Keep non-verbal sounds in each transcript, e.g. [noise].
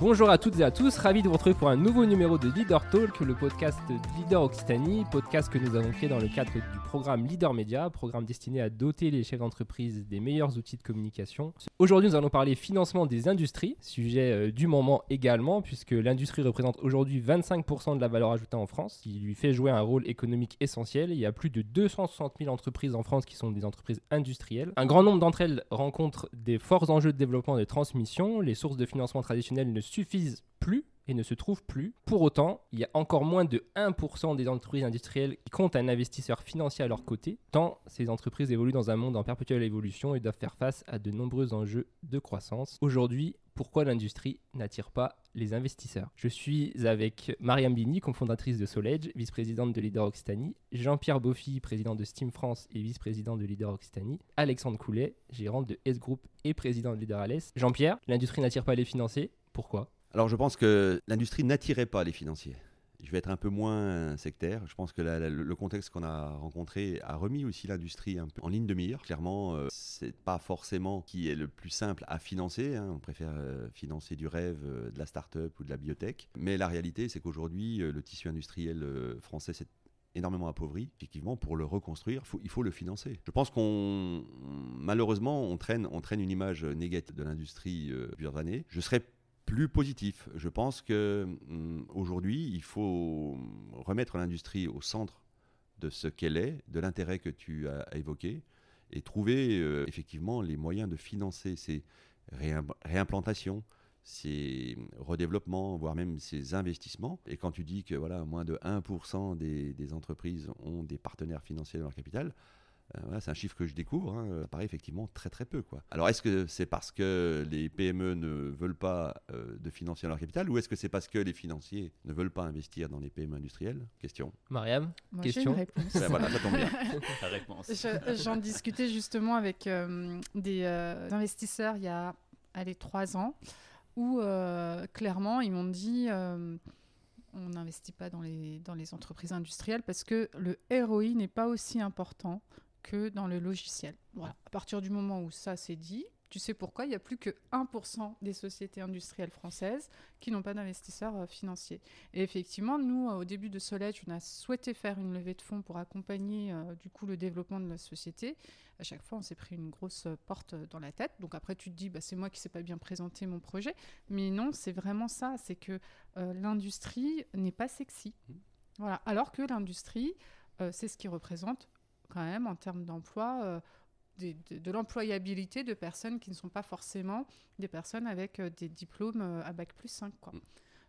Bonjour à toutes et à tous, ravi de vous retrouver pour un nouveau numéro de Leader Talk, le podcast de Leader Occitanie, podcast que nous avons créé dans le cadre du programme Leader Media, programme destiné à doter les chefs d'entreprise des meilleurs outils de communication. Aujourd'hui, nous allons parler financement des industries, sujet euh, du moment également, puisque l'industrie représente aujourd'hui 25% de la valeur ajoutée en France, qui lui fait jouer un rôle économique essentiel. Il y a plus de 260 000 entreprises en France qui sont des entreprises industrielles. Un grand nombre d'entre elles rencontrent des forts enjeux de développement et de transmission. Les sources de financement traditionnelles ne suffisent plus et ne se trouvent plus. Pour autant, il y a encore moins de 1% des entreprises industrielles qui comptent un investisseur financier à leur côté, tant ces entreprises évoluent dans un monde en perpétuelle évolution et doivent faire face à de nombreux enjeux de croissance. Aujourd'hui, pourquoi l'industrie n'attire pas les investisseurs? Je suis avec Mariam Bini, cofondatrice de Soledge, vice-présidente de Leader Occitanie, Jean-Pierre Boffy, président de Steam France et vice-président de Leader Occitanie, Alexandre Coulet, gérant de S Group et président de Leader Alès. Jean-Pierre, l'industrie n'attire pas les financiers, pourquoi alors je pense que l'industrie n'attirait pas les financiers. Je vais être un peu moins sectaire. Je pense que le contexte qu'on a rencontré a remis aussi l'industrie en ligne de mire. Clairement, euh, c'est pas forcément qui est le plus simple à financer. Hein. On préfère euh, financer du rêve, euh, de la start-up ou de la biotech. Mais la réalité, c'est qu'aujourd'hui, le tissu industriel français s'est énormément appauvri. Effectivement, pour le reconstruire, il faut le financer. Je pense qu'on, malheureusement, on traîne, on traîne une image négative de l'industrie depuis plusieurs années. Je serais plus positif. Je pense que hum, aujourd'hui, il faut remettre l'industrie au centre de ce qu'elle est, de l'intérêt que tu as évoqué, et trouver euh, effectivement les moyens de financer ces réimplantations, ces redéveloppements, voire même ces investissements. Et quand tu dis que voilà, moins de 1% des, des entreprises ont des partenaires financiers dans leur capital, euh, c'est un chiffre que je découvre, hein, ça paraît effectivement très très peu. Quoi. Alors est-ce que c'est parce que les PME ne veulent pas euh, de financer leur capital ou est-ce que c'est parce que les financiers ne veulent pas investir dans les PME industrielles Question. Mariam, question. J'ai une réponse. Ben voilà, ça tombe bien. [laughs] réponse. J'en discutais justement avec euh, des investisseurs il y a allez, trois ans où clairement ils m'ont dit on n'investit pas dans les, dans les entreprises industrielles parce que le ROI n'est pas aussi important que dans le logiciel. Voilà. À partir du moment où ça c'est dit, tu sais pourquoi il n'y a plus que 1% des sociétés industrielles françaises qui n'ont pas d'investisseurs euh, financiers. Et effectivement, nous, au début de Solège, on a souhaité faire une levée de fonds pour accompagner euh, du coup le développement de la société. À chaque fois, on s'est pris une grosse euh, porte dans la tête. Donc après, tu te dis, bah, c'est moi qui ne sais pas bien présenter mon projet. Mais non, c'est vraiment ça. C'est que l'industrie n'est pas sexy. Mmh. Voilà. Alors que l'industrie, c'est ce qui représente quand même en termes d'emploi. Euh, de, l'employabilité de personnes qui ne sont pas forcément des personnes avec euh, des diplômes euh, à bac plus 5. Quoi. Mm.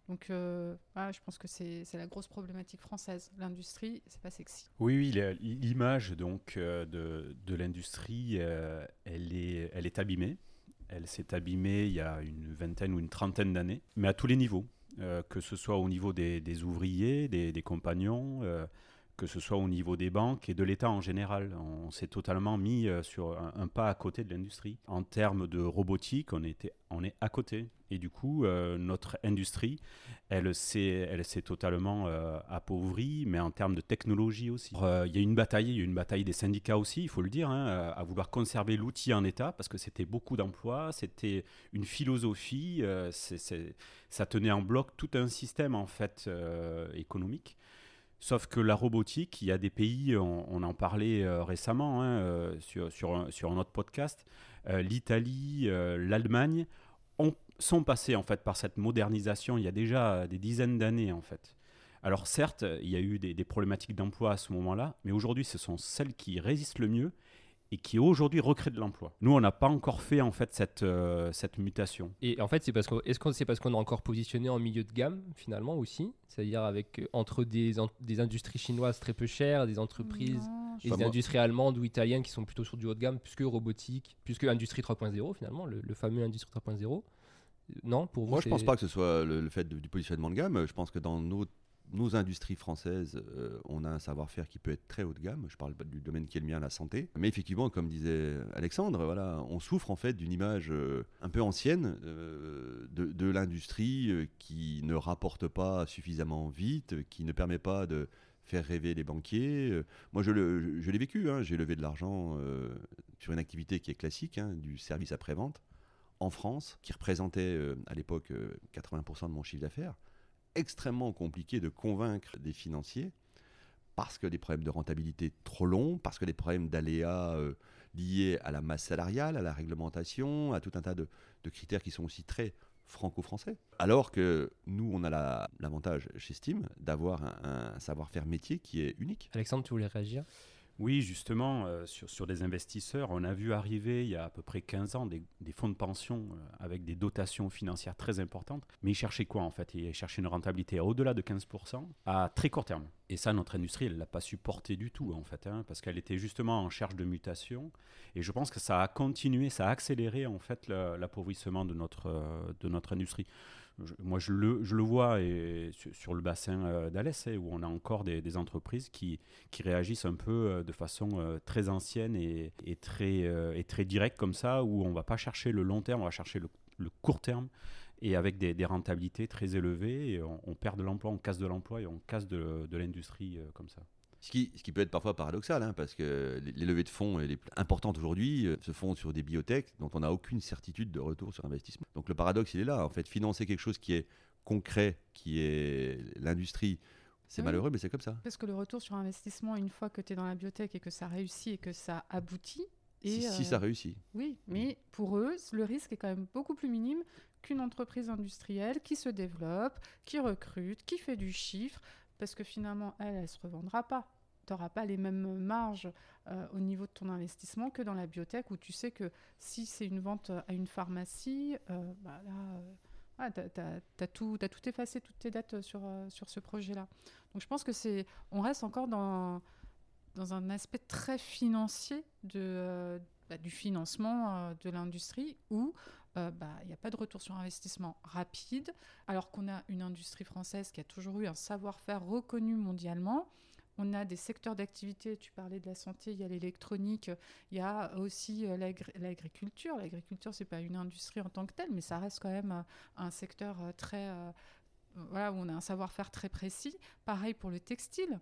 Donc, je pense que c'est la grosse problématique française. L'industrie, c'est pas sexy. Oui, oui, l'image donc de, de l'industrie, elle, est, elle est abîmée. Elle s'est abîmée il y a une vingtaine ou une trentaine d'années, mais à tous les niveaux, que ce soit au niveau des, des ouvriers, des, des compagnons que ce soit au niveau des banques et de l'État en général. On s'est totalement mis euh, sur un, pas à côté de l'industrie. En termes de robotique, on, était, on est à côté. Et du coup, euh, notre industrie, elle s'est, totalement euh, appauvrie, mais en termes de technologie aussi. Il y a une bataille, il y a une bataille des syndicats aussi, il faut le dire, hein, à vouloir conserver l'outil en état, parce que c'était beaucoup d'emplois, c'était une philosophie, ça tenait en bloc tout un système en fait économique. Sauf que la robotique, il y a des pays, on, en parlait euh, récemment hein, euh, sur, sur, un, sur, autre podcast, euh, l'Italie, l'Allemagne sont passés en fait par cette modernisation il y a déjà des dizaines d'années en fait. Alors certes, il y a eu des, des problématiques d'emploi à ce moment-là, mais aujourd'hui ce sont celles qui résistent le mieux et qui aujourd'hui recrée de l'emploi. Nous, on n'a pas encore fait en fait cette, euh, cette mutation. Et en fait, c'est parce que est-ce que c'est parce qu'on est encore positionné en milieu de gamme finalement aussi, c'est-à-dire avec euh, entre des, des industries chinoises très peu chères, des entreprises et des industries allemandes ou italiennes qui sont plutôt sur du haut de gamme, plus que robotique, plus que industrie 3.0 finalement, le, fameux industrie 3.0. Non, pour vous Moi, je pense pas que ce soit le, fait du positionnement de gamme. Je pense que dans notre nos industries françaises, euh, on a un savoir-faire qui peut être très haut de gamme. Je parle du domaine qui est le mien, la santé. Mais effectivement, comme disait Alexandre, voilà, on souffre en fait d'une image euh, un peu ancienne euh, de, l'industrie qui ne rapporte pas suffisamment vite, qui ne permet pas de faire rêver les banquiers. Moi, je, l'ai vécu. Hein. J'ai levé de l'argent sur une activité qui est classique, hein, du service après-vente en France, qui représentait à l'époque 80% de mon chiffre d'affaires, extrêmement compliqué de convaincre des financiers parce que des problèmes de rentabilité trop longs, parce que des problèmes d'aléas liés à la masse salariale, à la réglementation, à tout un tas de, critères qui sont aussi très franco-français. Alors que nous, on a l'avantage chez Steam d'avoir un, savoir-faire métier qui est unique. Alexandre, tu voulais réagir? Oui, justement, euh, sur, des investisseurs, on a vu arriver il y a à peu près 15 ans des, fonds de pension euh, avec des dotations financières très importantes. Mais ils cherchaient quoi en fait? Ils cherchaient une rentabilité au-delà de 15% à très court terme. Et ça, notre industrie, elle ne l'a pas supporté du tout en fait, hein, parce qu'elle était justement en charge de mutation. Et je pense que ça a continué, ça a accéléré en fait l'appauvrissement de notre, euh, de notre industrie moi, je le, je le vois sur, le bassin euh, d'Alès, hein, où on a encore des, entreprises qui, réagissent un peu euh, de façon euh, très ancienne et, très, très directe comme ça, où on ne va pas chercher le long terme, on va chercher le, court terme et avec des, rentabilités très élevées. Et on, perd de l'emploi, on casse de l'emploi et on casse de l'industrie comme ça. Ce qui, ce qui, peut être parfois paradoxal, hein, parce que les, levées de fonds les plus importantes aujourd'hui euh, se font sur des biotech dont on n'a aucune certitude de retour sur investissement. Donc le paradoxe, il est là. En fait, financer quelque chose qui est concret, qui est l'industrie, c'est malheureux, mais c'est comme ça. Parce que le retour sur investissement, une fois que tu es dans la biotech et que ça réussit et que ça aboutit. Et si, ça euh, réussit. Oui, mais pour eux, le risque est quand même beaucoup plus minime qu'une entreprise industrielle qui se développe, qui recrute, qui fait du chiffre parce que finalement, elle, elle ne se revendra pas. Tu n'auras pas les mêmes marges euh, au niveau de ton investissement que dans la biotech, où tu sais que si c'est une vente à une pharmacie, euh, bah euh, tu as, tout, effacé, toutes tes dettes sur, sur ce projet-là. Donc je pense que c'est, on reste encore dans, dans un aspect très financier de, bah, du financement de l'industrie, où euh, bah, il n'y a pas de retour sur investissement rapide, alors qu'on a une industrie française qui a toujours eu un savoir-faire reconnu mondialement. On a des secteurs d'activité, tu parlais de la santé, il y a l'électronique, il y a aussi euh, l'agriculture. L'agriculture, ce n'est pas une industrie en tant que telle, mais ça reste quand même euh, un secteur très... voilà, où on a un savoir-faire très précis. Pareil pour le textile.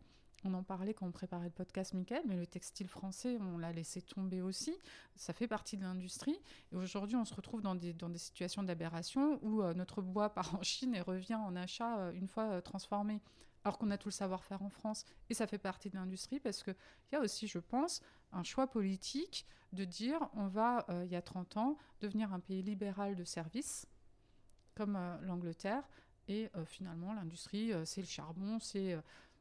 On en parlait quand on préparait le podcast, Michael, mais le textile français, on l'a laissé tomber aussi. Ça fait partie de l'industrie. Et aujourd'hui, on se retrouve dans des, dans des situations d'aberration où euh, notre bois part en Chine et revient en achat euh, une fois euh, transformé. Alors qu'on a tout le savoir-faire en France. Et ça fait partie de l'industrie parce qu'il y a aussi, je pense, un choix politique de dire on va, il y a 30 ans, devenir un pays libéral de services, comme l'Angleterre. Et finalement, l'industrie, c'est le charbon, c'est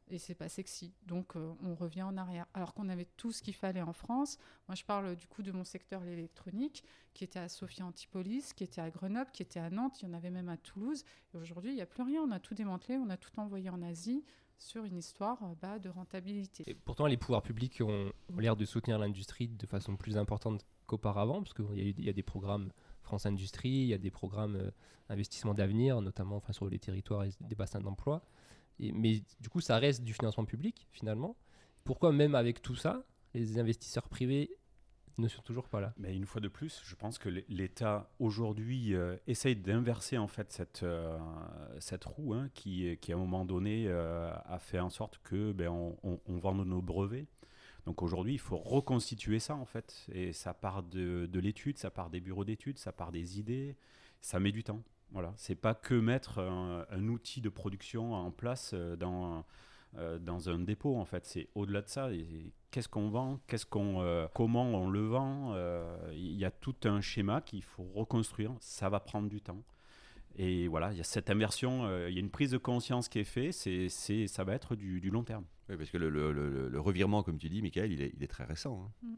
et c'est pas sexy. Donc euh, on revient en arrière. Alors qu'on avait tout ce qu'il fallait en France. Moi je parle du coup de mon secteur l'électronique, qui était à Sophia Antipolis, qui était à Grenoble, qui était à Nantes, il y en avait même à Toulouse. Et aujourd'hui il n'y a plus rien. On a tout démantelé, on a tout envoyé en Asie sur une histoire euh, bah, de rentabilité. Et pourtant les pouvoirs publics ont, l'air de soutenir l'industrie de façon plus importante qu'auparavant, parce qu'il y, a des programmes France Industrie, il y a des programmes euh, d'investissement d'avenir, notamment enfin, sur les territoires et des bassins d'emploi mais du coup, ça reste du financement public finalement. Pourquoi même avec tout ça, les investisseurs privés ne sont toujours pas là? Mais une fois de plus, je pense que l'État aujourd'hui euh, essaye d'inverser en fait cette, euh, cette roue hein, qui, qui, à un moment donné euh, a fait en sorte que ben, on, on, vende nos brevets. Donc aujourd'hui, il faut reconstituer ça en fait. Et ça part de, de l'étude, ça part des bureaux d'études, ça part des idées. Ça met du temps. Voilà, c'est pas que mettre un, outil de production en place euh, dans, euh, dans un dépôt en fait, c'est au-delà de ça. Qu'est-ce qu'on vend, qu'est-ce qu'on, euh, comment on le vend? Il y a tout un schéma qu'il faut reconstruire. Ça va prendre du temps. Et voilà, il y a cette inversion, il y a une prise de conscience qui est faite. C'est, c'est, ça va être du, long terme. Oui, parce que le, le, le, revirement, comme tu dis, Michael, il est, il est très récent. Hein. Mm.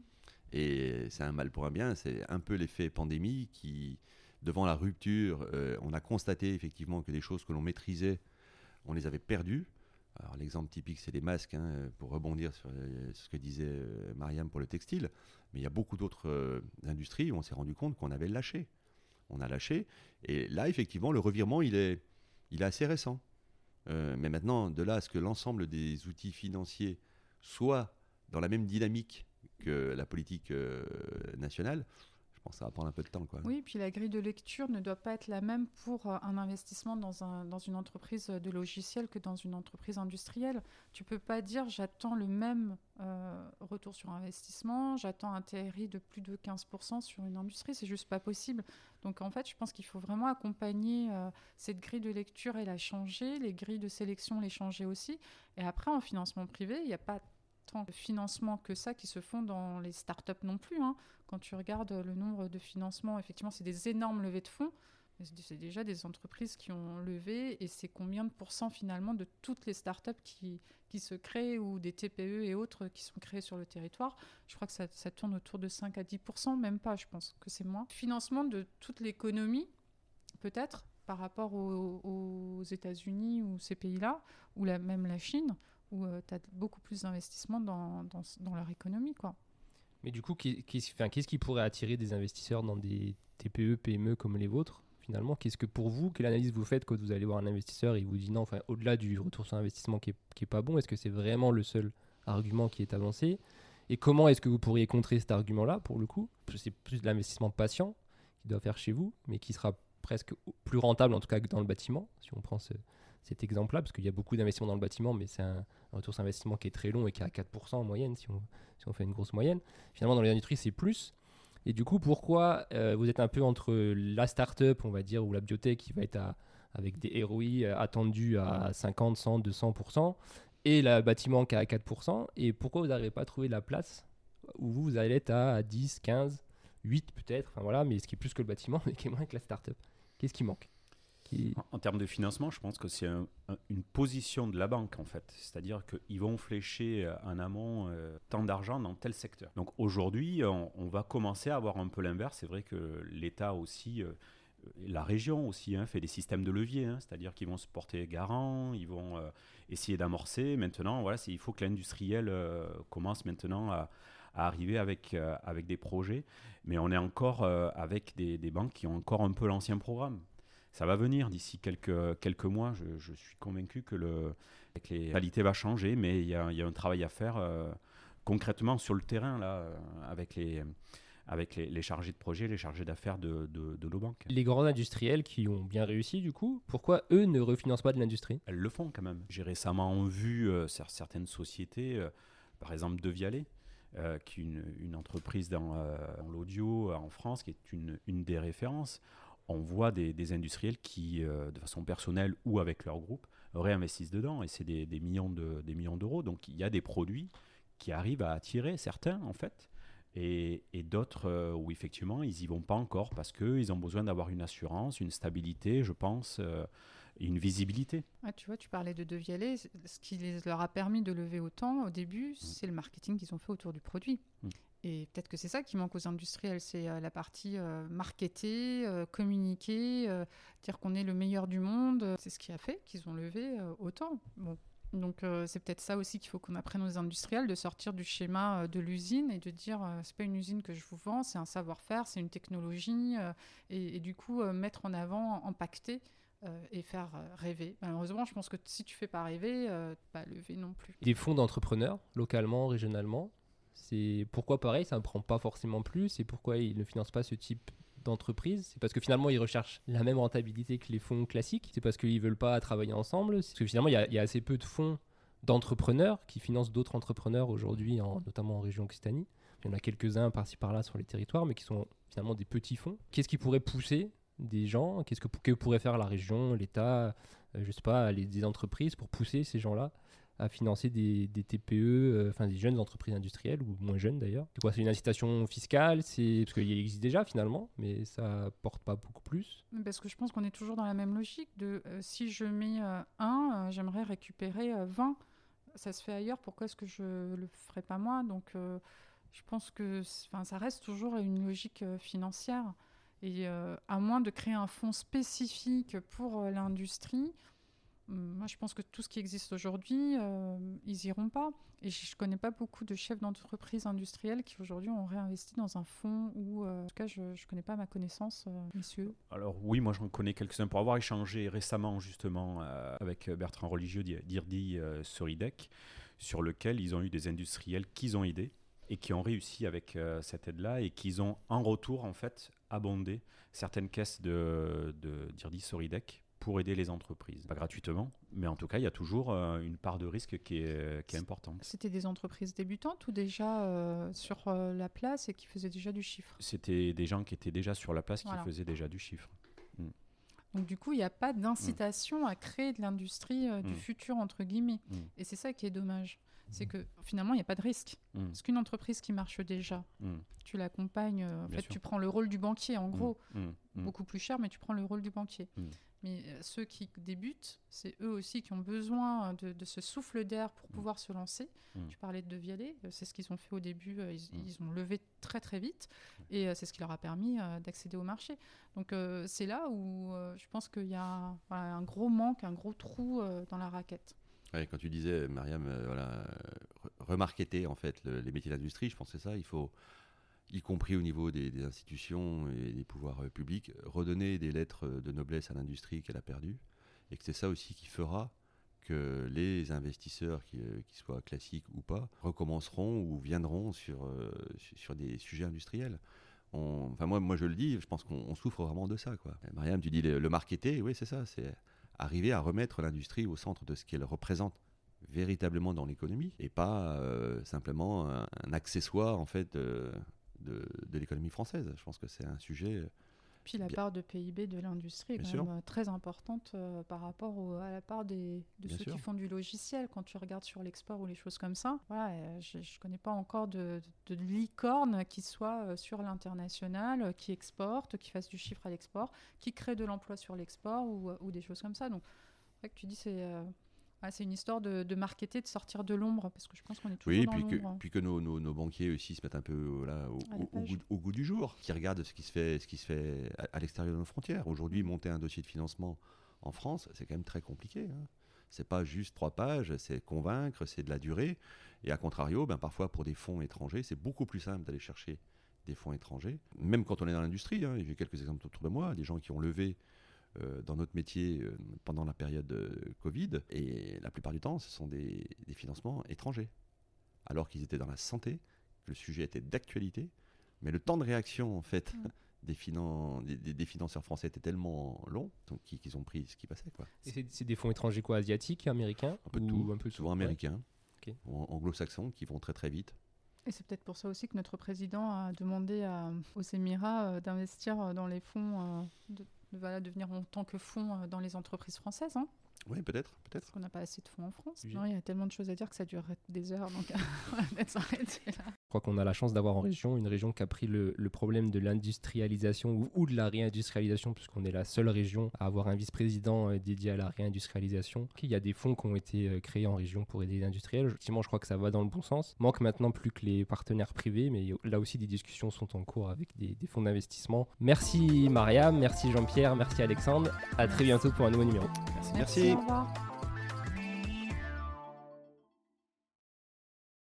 Et c'est un mal pour un bien. C'est un peu l'effet pandémie qui devant la rupture, euh, on a constaté effectivement que des choses que l'on maîtrisait, on les avait perdues. Alors l'exemple typique, c'est les masques, hein, pour rebondir sur, euh, ce que disait euh, Mariam pour le textile. Mais il y a beaucoup d'autres industries où on s'est rendu compte qu'on avait lâché. On a lâché. Et là, effectivement, le revirement, il est, il est assez récent. mais maintenant, de là à ce que l'ensemble des outils financiers soient dans la même dynamique que la politique nationale, je pense que ça va prendre un peu de temps. Oui, puis la grille de lecture ne doit pas être la même pour euh, un investissement dans, un, dans une entreprise de logiciel que dans une entreprise industrielle. Tu peux pas dire j'attends le même euh, retour sur investissement, j'attends un TRI de plus de 15% sur une industrie, c'est juste pas possible. Donc en fait, je pense qu'il faut vraiment accompagner euh, cette grille de lecture et la changer, les grilles de sélection les changer aussi. Et après, en financement privé, il n'y a pas de financement que ça qui se font dans les startups non plus. Hein. Quand tu regardes le nombre de financements, effectivement, c'est des énormes levées de fonds. C'est déjà des entreprises qui ont levé et c'est combien de pourcents finalement de toutes les startups qui, qui se créent ou des TPE et autres qui sont créées sur le territoire. Je crois que ça, tourne autour de 5 à 10 même pas, je pense que c'est moins. Financement de toute l'économie, peut-être, par rapport aux, aux États-Unis ou ces pays-là, ou même la Chine où euh, tu as beaucoup plus d'investissements dans, dans, leur économie. Quoi. Mais du coup, qu'est-ce qui pourrait attirer des investisseurs dans des TPE, PME comme les vôtres finalement? Qu'est-ce que pour vous, quelle analyse vous faites quand vous allez voir un investisseur et il vous dit non, enfin, au-delà du retour sur investissement qui n'est pas bon, est-ce que c'est vraiment le seul argument qui est avancé? Et comment est-ce que vous pourriez contrer cet argument-là pour le coup? C'est plus de l'investissement patient qu'il doit faire chez vous, mais qui sera presque plus rentable en tout cas que dans le bâtiment, si on prend ce, cet exemple-là, parce qu'il y a beaucoup d'investissements dans le bâtiment, mais c'est un, retour sur investissement qui est très long et qui est à 4% en moyenne, si on, si on, fait une grosse moyenne. Finalement, dans les industries, c'est plus. Et du coup, pourquoi euh, vous êtes un peu entre la start-up, on va dire, ou la biotech qui va être avec des ROI euh, attendus à 50, 100, 200%, et le bâtiment qui est à 4%, et pourquoi vous n'arrivez pas à trouver la place où vous, vous allez être à 10, 15, 8 peut-être, enfin voilà, mais ce qui est plus que le bâtiment, [laughs] mais qui est moins que la start-up Qu'est-ce qui manque? En, termes de financement, je pense que c'est une position de la banque en fait. C'est-à-dire qu'ils vont flécher euh, en amont euh, tant d'argent dans tel secteur. Donc aujourd'hui, on, va commencer à avoir un peu l'inverse. C'est vrai que l'État aussi, euh, la région aussi, hein, fait des systèmes de levier. Hein. C'est-à-dire qu'ils vont se porter garant, ils vont essayer d'amorcer. Maintenant, voilà, il faut que l'industriel commence maintenant à, arriver avec, des projets. Mais on est encore avec des banques qui ont encore un peu l'ancien programme ça va venir d'ici quelques, quelques mois. Je, suis convaincu que le, les qualités va changer, mais il y a, un travail à faire euh, concrètement sur le terrain là, euh, avec les avec les, chargés de projet, les chargés d'affaires de, de, nos banques. Les grands industriels qui ont bien réussi, du coup, pourquoi eux ne refinancent pas de l'industrie? Elles le font quand même. J'ai récemment vu euh, certaines sociétés, par exemple De Vialet, qui est une, une entreprise dans, dans l'audio en France, qui est une, une des références on voit des, industriels qui, euh, de façon personnelle ou avec leur groupe, réinvestissent dedans et c'est des, millions de, des millions d'euros. Donc il y a des produits qui arrivent à attirer certains en fait et, d'autres euh, où effectivement ils n'y vont pas encore parce qu'ils ont besoin d'avoir une assurance, une stabilité, je pense, euh, une visibilité. tu vois, tu parlais de Devialet, ce qui les, leur a permis de lever autant au début, mm. c'est le marketing qu'ils ont fait autour du produit. Mm. Et peut-être que c'est ça qui manque aux industriels, c'est euh, la partie euh, marketer, euh, communiquer, dire qu'on est le meilleur du monde. C'est ce qui a fait qu'ils ont levé autant. Donc c'est peut-être ça aussi qu'il faut qu'on apprenne aux industriels, de sortir du schéma de l'usine et de dire c'est pas une usine que je vous vends, c'est un savoir-faire, c'est une technologie, et, du coup mettre en avant, impacter et faire rêver. Malheureusement, je pense que si tu fais pas rêver, pas lever non plus. Des fonds d'entrepreneurs, localement, régionalement, c'est pourquoi pareil, ça ne prend pas forcément plus et pourquoi ils ne financent pas ce type d'entreprise. C'est parce que finalement ils recherchent la même rentabilité que les fonds classiques. C'est parce qu'ils veulent pas travailler ensemble. Parce que finalement il y, a assez peu de fonds d'entrepreneurs qui financent d'autres entrepreneurs aujourd'hui, notamment en région Occitanie. Il y en a quelques-uns par-ci par-là sur les territoires, mais qui sont finalement des petits fonds. Qu'est-ce qui pourrait pousser des gens? Qu'est-ce que, que, pourrait faire la région, l'État, euh, je sais pas, les, des entreprises pour pousser ces gens-là? À financer des, TPE, euh, enfin des jeunes entreprises industrielles ou moins jeunes d'ailleurs. C'est quoi C'est une incitation fiscale C'est parce qu'il existe déjà finalement, mais ça porte pas beaucoup plus. Parce que je pense qu'on est toujours dans la même logique de euh, si je mets euh, un, j'aimerais récupérer 20. Ça se fait ailleurs, pourquoi est-ce que je le ferais pas moi? Donc je pense que ça reste toujours une logique financière. Et à moins de créer un fonds spécifique pour l'industrie, moi, je pense que tout ce qui existe aujourd'hui, euh, ils iront pas. Et je ne connais pas beaucoup de chefs d'entreprise industriels qui aujourd'hui ont réinvesti dans un fonds ou, euh, en tout cas, je ne connais pas ma connaissance, euh, messieurs. Alors oui, moi j'en connais quelques-uns pour avoir échangé récemment justement avec Bertrand Religieux d'Irdi Soridec, sur lequel ils ont eu des industriels qu'ils ont aidés et qui ont réussi avec euh, cette aide-là et qui ont en retour en fait abondé certaines caisses de, de d'Irdi Soridec pour aider les entreprises. Pas gratuitement, mais en tout cas, il y a toujours euh, une part de risque qui est, qui est importante. C'était des entreprises débutantes ou déjà euh, sur euh, la place et qui faisaient déjà du chiffre? C'était des gens qui étaient déjà sur la place, Voilà. qui faisaient déjà du chiffre. Donc du coup, il n'y a pas d'incitation à créer de l'industrie du Mm. futur, entre guillemets. Mm. Et c'est ça qui est dommage. C'est que finalement, il n'y a pas de risque. Mm. Parce qu'une entreprise qui marche déjà, Mm. tu l'accompagnes, en Bien fait, sûr. tu prends le rôle du banquier, en gros. Mm. Mm. Beaucoup plus cher, mais tu prends le rôle du banquier. Mais euh, ceux qui débutent, c'est eux aussi qui ont besoin de, de ce souffle d'air pour Mm. pouvoir se lancer. Mm. Tu parlais de De Vialet, euh, c'est ce qu'ils ont fait au début. euh, Ils, Mm. ils ont levé très très vite et c'est ce qui leur a permis d'accéder au marché. Donc euh, c'est là où euh, je pense qu'il y a voilà, un gros manque, un gros trou euh, dans la raquette. Ouais, quand tu disais, Mariam, voilà, en fait le- les métiers d'industrie, je c'est ça. Il faut, y compris au niveau des, institutions et des pouvoirs euh, publics, redonner des lettres de noblesse à l'industrie qu'elle a perdue, et que c'est ça aussi qui fera que les investisseurs, euh, qu'ils soient classiques ou pas, recommenceront ou viendront sur, euh, su- sur des sujets industriels. Enfin, moi, moi, je le dis, je pense qu'on on souffre vraiment de ça. Quoi. Mariam, tu dis le, le marketer, oui, c'est ça. C'est arriver à remettre l'industrie au centre de ce qu'elle représente véritablement dans l'économie et pas euh, simplement un, accessoire en fait de, de l'économie française. Je pense que c'est un sujet. Puis la Bien. part de PIB de l'industrie est Bien quand même euh, très importante euh, par rapport au- à la part des, de Bien ceux sûr. qui font du logiciel. Quand tu regardes sur l'export ou les choses comme ça, voilà, euh, je ne connais pas encore de, de, de licorne qui soit euh, sur l'international, euh, qui exporte, qui fasse du chiffre à l'export, qui crée de l'emploi sur l'export ou, euh, ou des choses comme ça. Donc, que tu dis c'est euh, ah, c'est une histoire de, de marketer, de sortir de l'ombre, parce que je pense qu'on est toujours Oui, dans puis que, l'ombre. puis que nos, nos- nos banquiers aussi se mettent un peu voilà, au, goût, au goût du jour, qui regardent ce qui se fait, ce qui se fait à, à l'extérieur de nos frontières. Aujourd'hui, monter un dossier de financement en France, c'est quand même très compliqué. Hein. C'est pas juste trois pages, c'est convaincre, c'est de la durée. Et à contrario, ben, parfois pour des fonds étrangers, c'est beaucoup plus simple d'aller chercher des fonds étrangers. Même quand on est dans l'industrie, hein, j'ai quelques exemples autour de moi, des gens qui ont levé euh, dans notre métier euh, pendant la période euh, Covid. Et la plupart du temps, ce sont des, des financements étrangers. Alors qu'ils étaient dans la santé, que le sujet était d'actualité. Mais le temps de réaction, en fait, Mm. [laughs] des, finan- des, des- financeurs français était tellement long donc, qu'ils ont pris ce qui passait. Quoi. Et c'est, des fonds étrangers quoi Asiatiques, américains Un peu de ou tout, un peu souvent tout, ouais. américains, Ok. ou an- anglo-saxons, qui vont très très vite. Et c'est peut-être pour ça aussi que notre président a demandé à- aux Émirats euh, d'investir euh, dans les fonds, euh, de, de- voilà, de venir en tant que fonds euh, dans les entreprises françaises. Hein, Oui, peut-être, peut-être. parce qu'on n'a pas assez de fonds en France. Oui. Non, Il y a tellement de choses à dire que ça durerait des heures, donc [laughs] on va peut-être s'arrêter là. Je crois qu'on a la chance d'avoir en région une région qui a pris le, le problème de l'industrialisation ou, ou de la réindustrialisation, puisqu'on est la seule région à avoir un vice-président euh, dédié à la réindustrialisation. Il y a des fonds qui ont été euh, créés en région pour aider les industriels. Effectivement, je crois que ça va dans le bon sens. Manque maintenant plus que les partenaires privés, mais là aussi des discussions sont en cours avec des, des fonds d'investissement. Merci Mariam, merci Jean-Pierre, merci Alexandre. À très bientôt pour un nouveau numéro. Merci. 宝宝